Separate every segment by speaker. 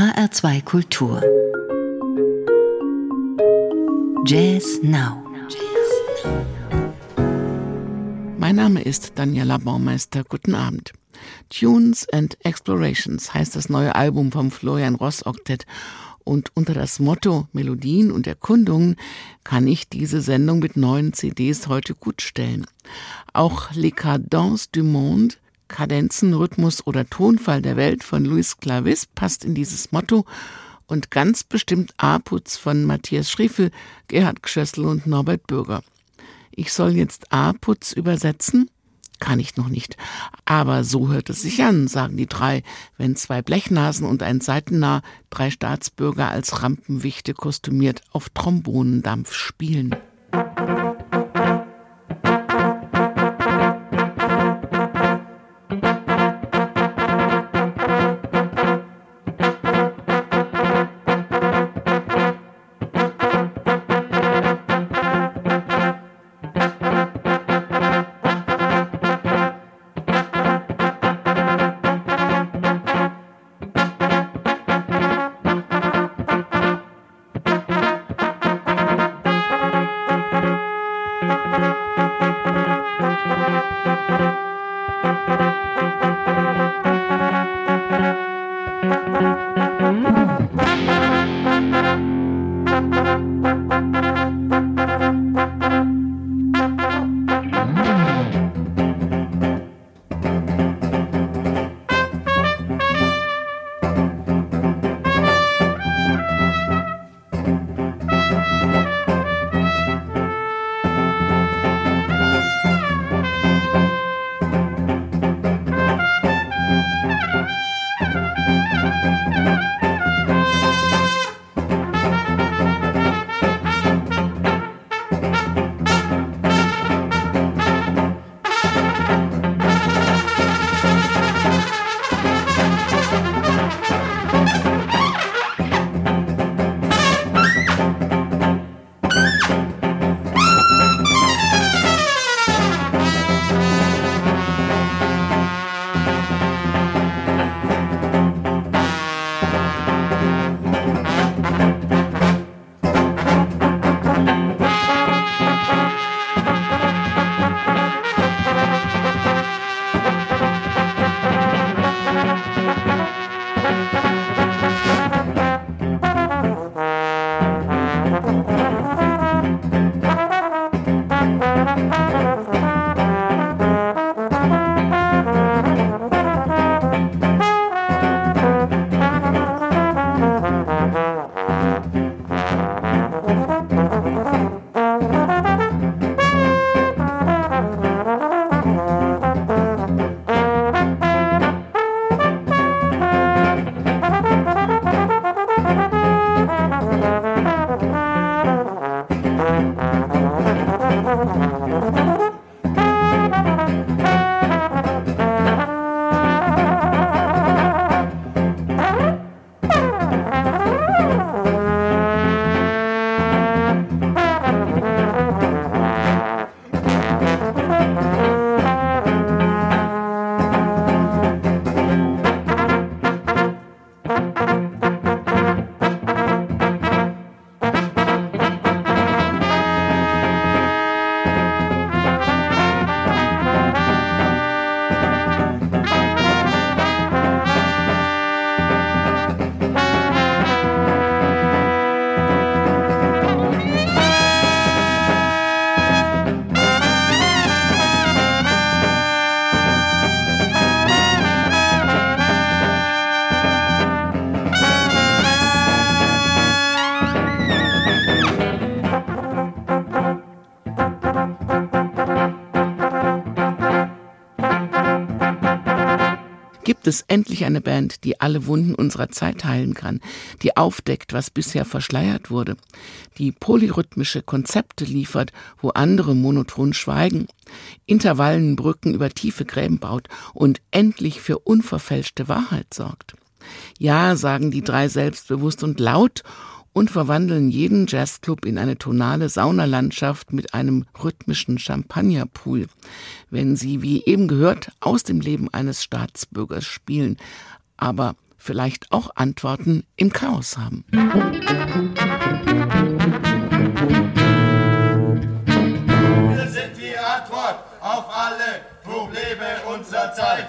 Speaker 1: HR2 Kultur. Jazz Now.
Speaker 2: Mein Name ist Daniela Baumeister. Guten Abend. Tunes and Explorations heißt das neue Album vom Florian Ross Oktett. Und unter das Motto Melodien und Erkundungen kann ich diese Sendung mit neuen CDs heute gut stellen. Auch Les Cadences du Monde Kadenzen, Rhythmus oder Tonfall der Welt von Luis Clavis passt in dieses Motto und ganz bestimmt A-Putz von Matthias Schriefel, Gerhard Gschössl und Norbert Bürger. Ich soll jetzt A-Putz übersetzen? Kann ich noch nicht. Aber so hört es sich an, sagen die drei, wenn zwei Blechnasen und ein Seitennah drei Staatsbürger als Rampenwichte kostümiert auf Trombonendampf spielen. Música es endlich eine Band, die alle Wunden unserer Zeit heilen kann, die aufdeckt, was bisher verschleiert wurde, die polyrhythmische Konzepte liefert, wo andere monoton schweigen, Intervallenbrücken über tiefe Gräben baut und endlich für unverfälschte Wahrheit sorgt. Ja, sagen die drei selbstbewusst und laut und verwandeln jeden Jazzclub in eine tonale Saunalandschaft mit einem rhythmischen Champagnerpool, wenn sie, wie eben gehört, aus dem Leben eines Staatsbürgers spielen, aber vielleicht auch Antworten im Chaos haben.
Speaker 3: Wir sind die Antwort auf alle Probleme unserer Zeit.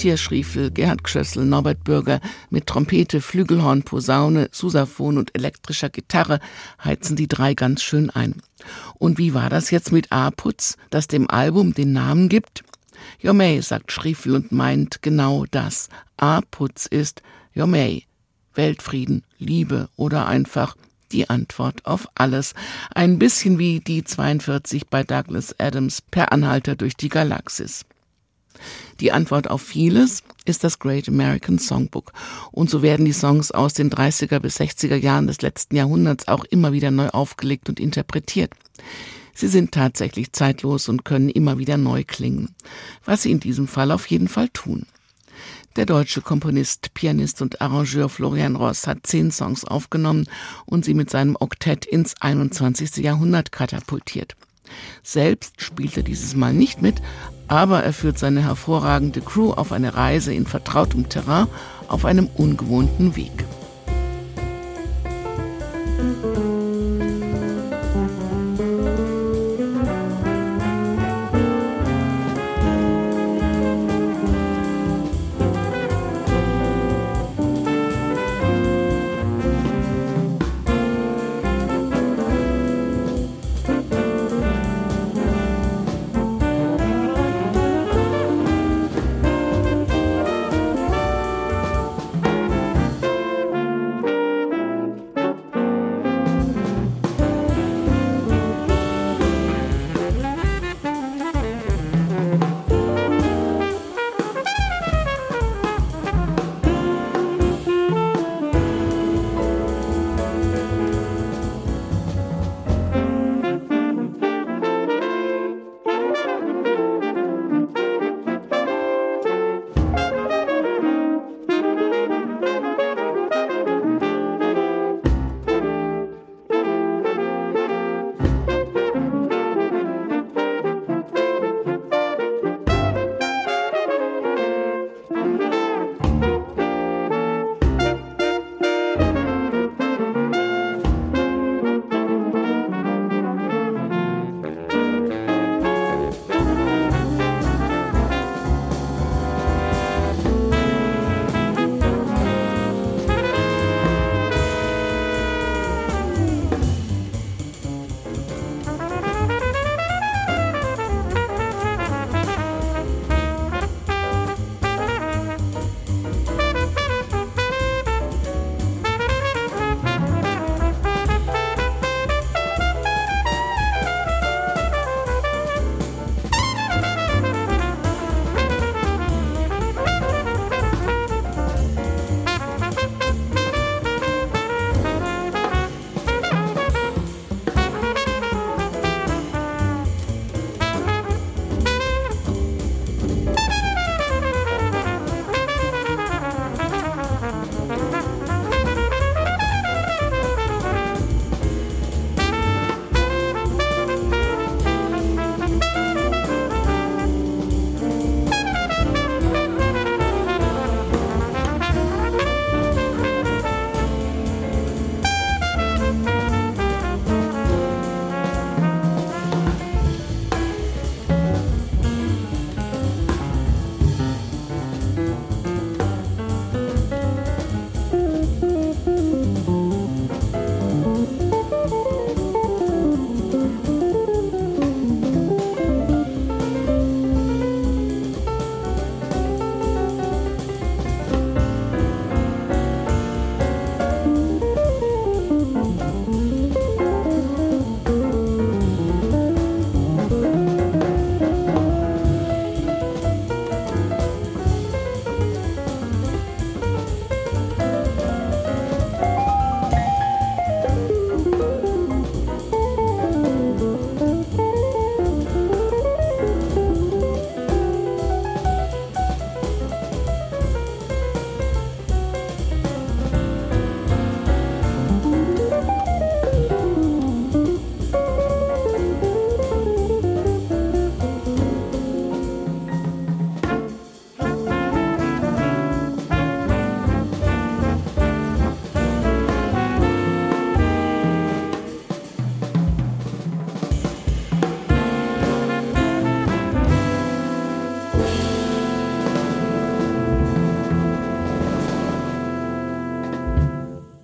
Speaker 2: Matthias Schriefel, Gerhard Gschössel, Norbert Bürger mit Trompete, Flügelhorn, Posaune, Susaphon und elektrischer Gitarre heizen die drei ganz schön ein. Und wie war das jetzt mit A-Putz, das dem Album den Namen gibt? Jomei, sagt Schriefel und meint genau das. A-Putz ist Jomei. Weltfrieden, Liebe oder einfach die Antwort auf alles. Ein bisschen wie die 42 bei Douglas Adams per Anhalter durch die Galaxis. Die Antwort auf vieles ist das Great American Songbook. Und so werden die Songs aus den 30er bis 60er Jahren des letzten Jahrhunderts auch immer wieder neu aufgelegt und interpretiert. Sie sind tatsächlich zeitlos und können immer wieder neu klingen, was sie in diesem Fall auf jeden Fall tun. Der deutsche Komponist, Pianist und Arrangeur Florian Ross hat zehn Songs aufgenommen und sie mit seinem Oktett ins 21. Jahrhundert katapultiert. Selbst spielt er dieses Mal nicht mit, aber er führt seine hervorragende Crew auf eine Reise in vertrautem Terrain auf einem ungewohnten Weg.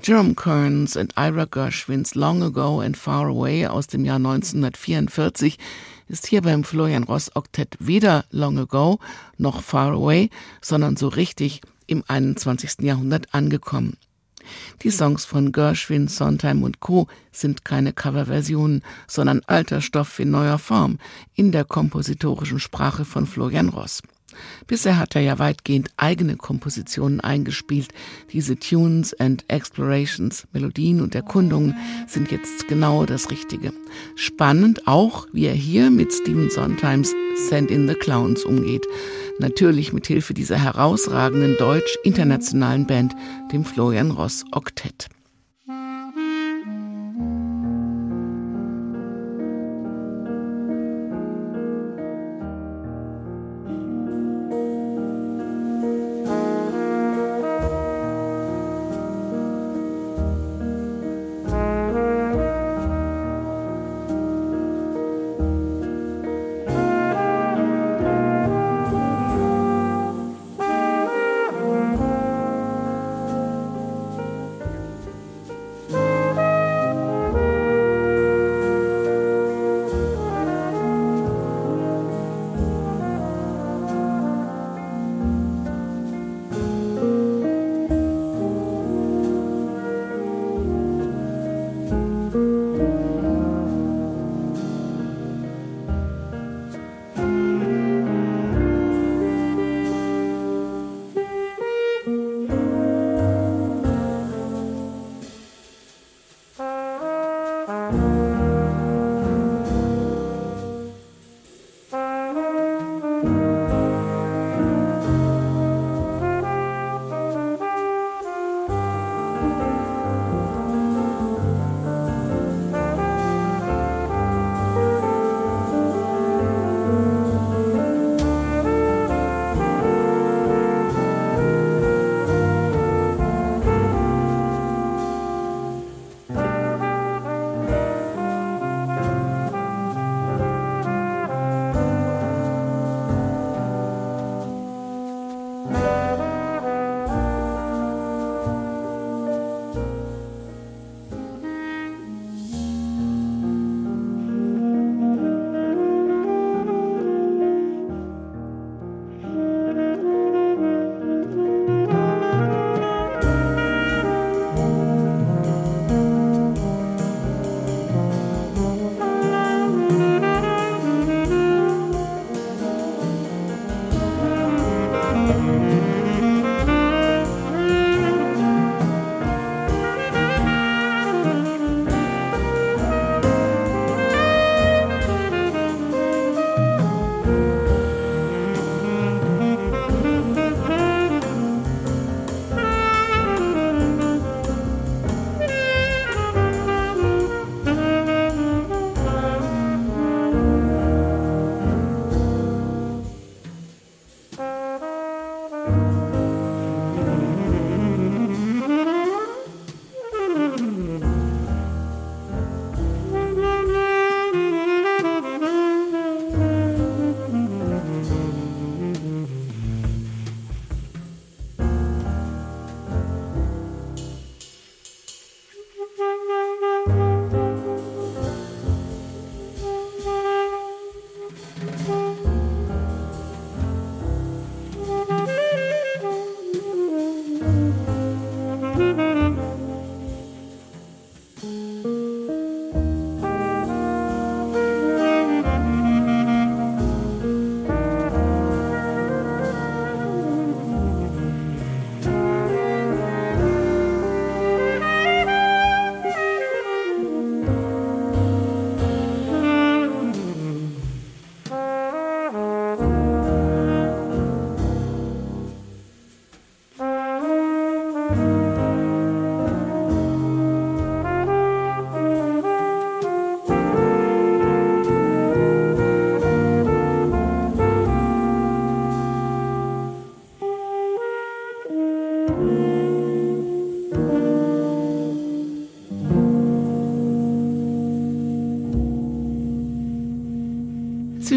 Speaker 2: Jerome Kearns und Ira Gershwins Long Ago and Far Away aus dem Jahr 1944 ist hier beim Florian Ross Oktett weder Long Ago noch Far Away, sondern so richtig im 21. Jahrhundert angekommen. Die Songs von Gershwin, Sondheim und Co. sind keine Coverversionen, sondern alter Stoff in neuer Form in der kompositorischen Sprache von Florian Ross. Bisher hat er ja weitgehend eigene Kompositionen eingespielt. Diese Tunes and Explorations, Melodien und Erkundungen sind jetzt genau das Richtige. Spannend auch, wie er hier mit Stephen Sondheims Send in the Clowns umgeht. Natürlich mit Hilfe dieser herausragenden deutsch-internationalen Band, dem Florian Ross Oktett.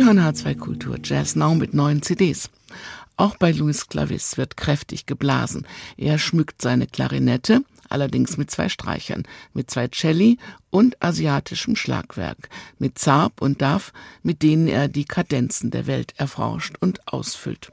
Speaker 2: Hören H2 Kultur Jazz Now mit neuen CDs. Auch bei Louis Clavis wird kräftig geblasen. Er schmückt seine Klarinette, allerdings mit zwei Streichern, mit zwei Celli und asiatischem Schlagwerk, mit Zarb und Daf, mit denen er die Kadenzen der Welt erforscht und ausfüllt.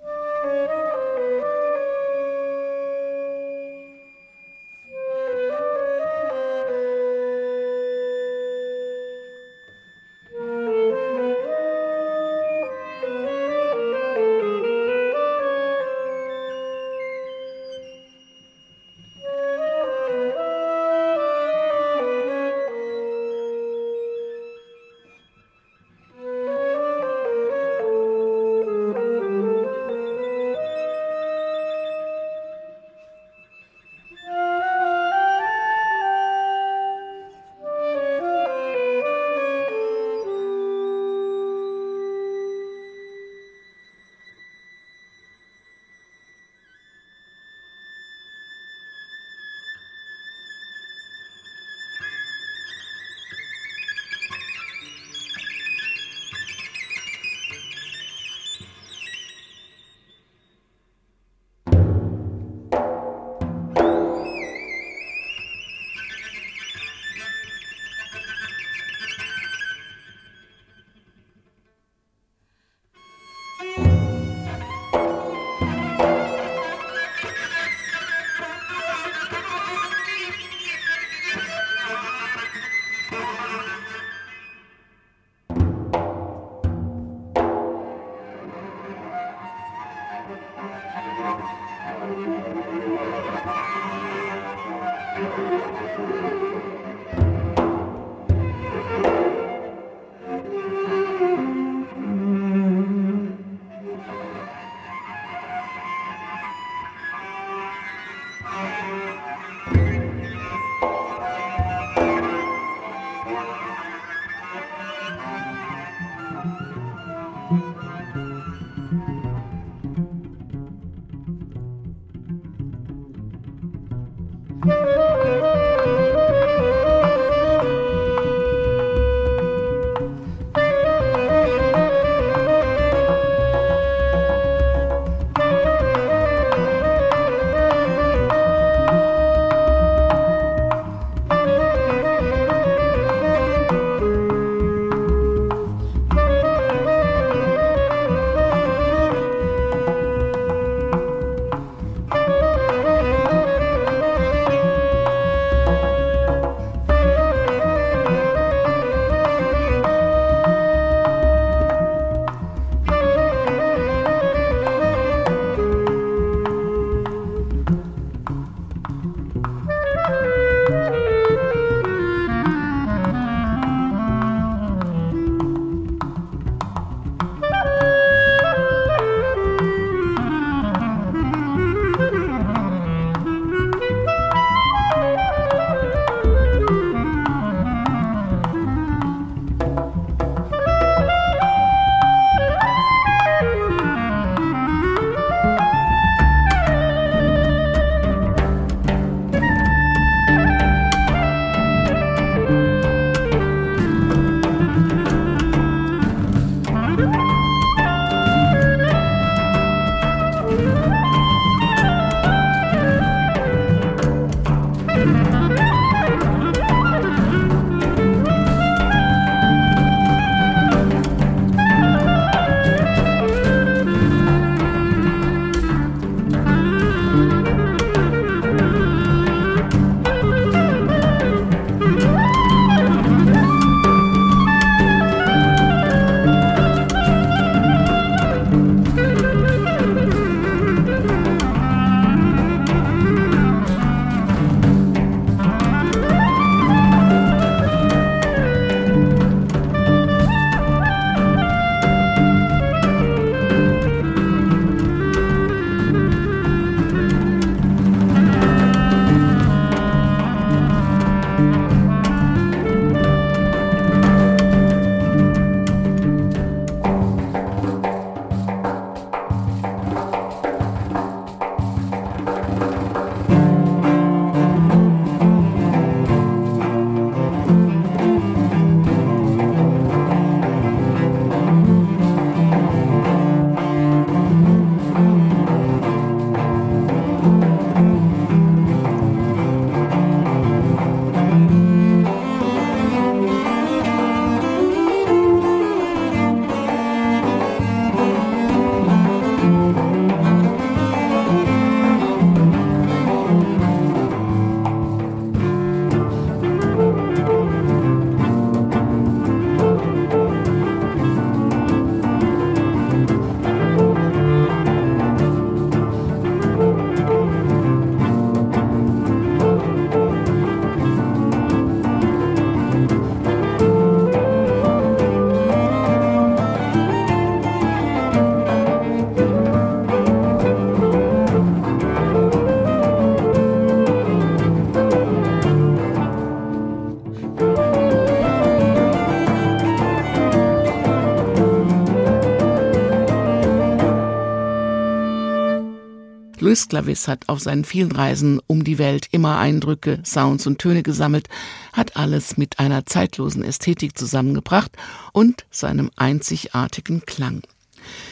Speaker 2: Luis Clavis hat auf seinen vielen Reisen um die Welt immer Eindrücke, Sounds und Töne gesammelt, hat alles mit einer zeitlosen Ästhetik zusammengebracht und seinem einzigartigen Klang.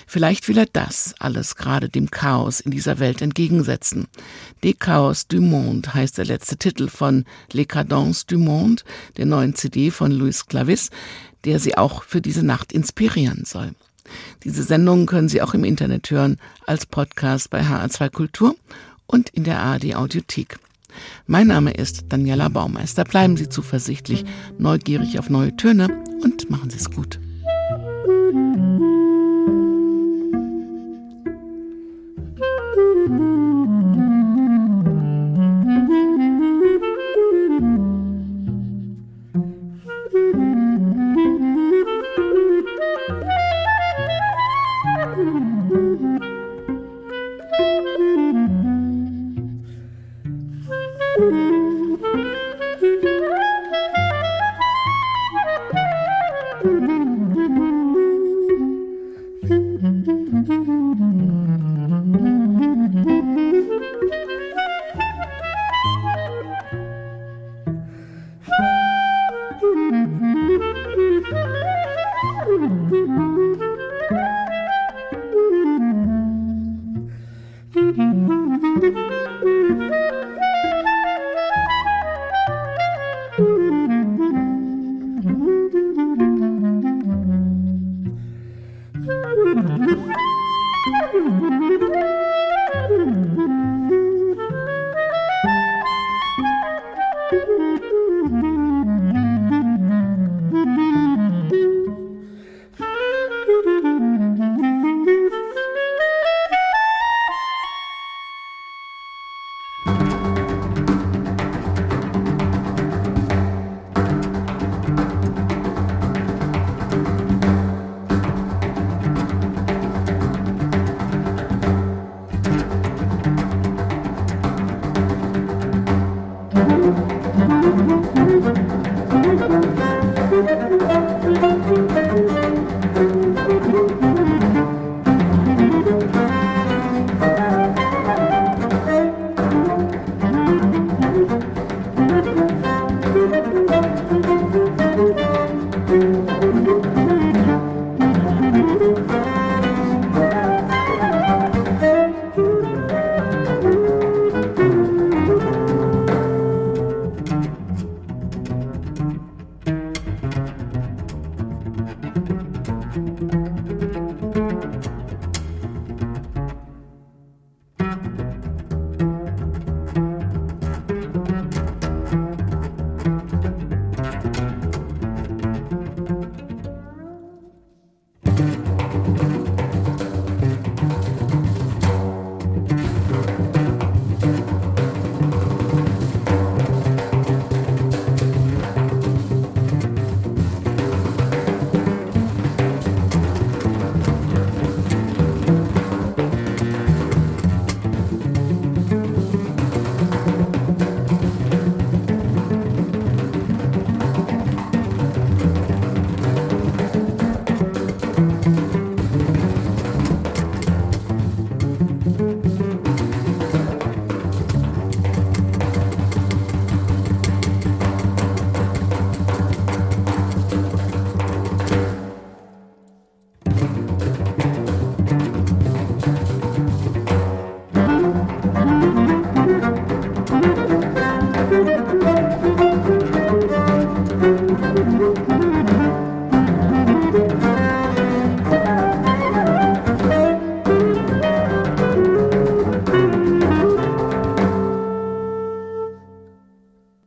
Speaker 2: Vielleicht will er das alles gerade dem Chaos in dieser Welt entgegensetzen. Des Chaos du Monde heißt der letzte Titel von Les Cadences du Monde, der neuen CD von Luis Clavis, der sie auch für diese Nacht inspirieren soll. Diese Sendungen können Sie auch im Internet hören, als Podcast bei HR2 Kultur und in der ARD Audiothek. Mein Name ist Daniela Baumeister. Bleiben Sie zuversichtlich, neugierig auf neue Töne und machen Sie es gut. Música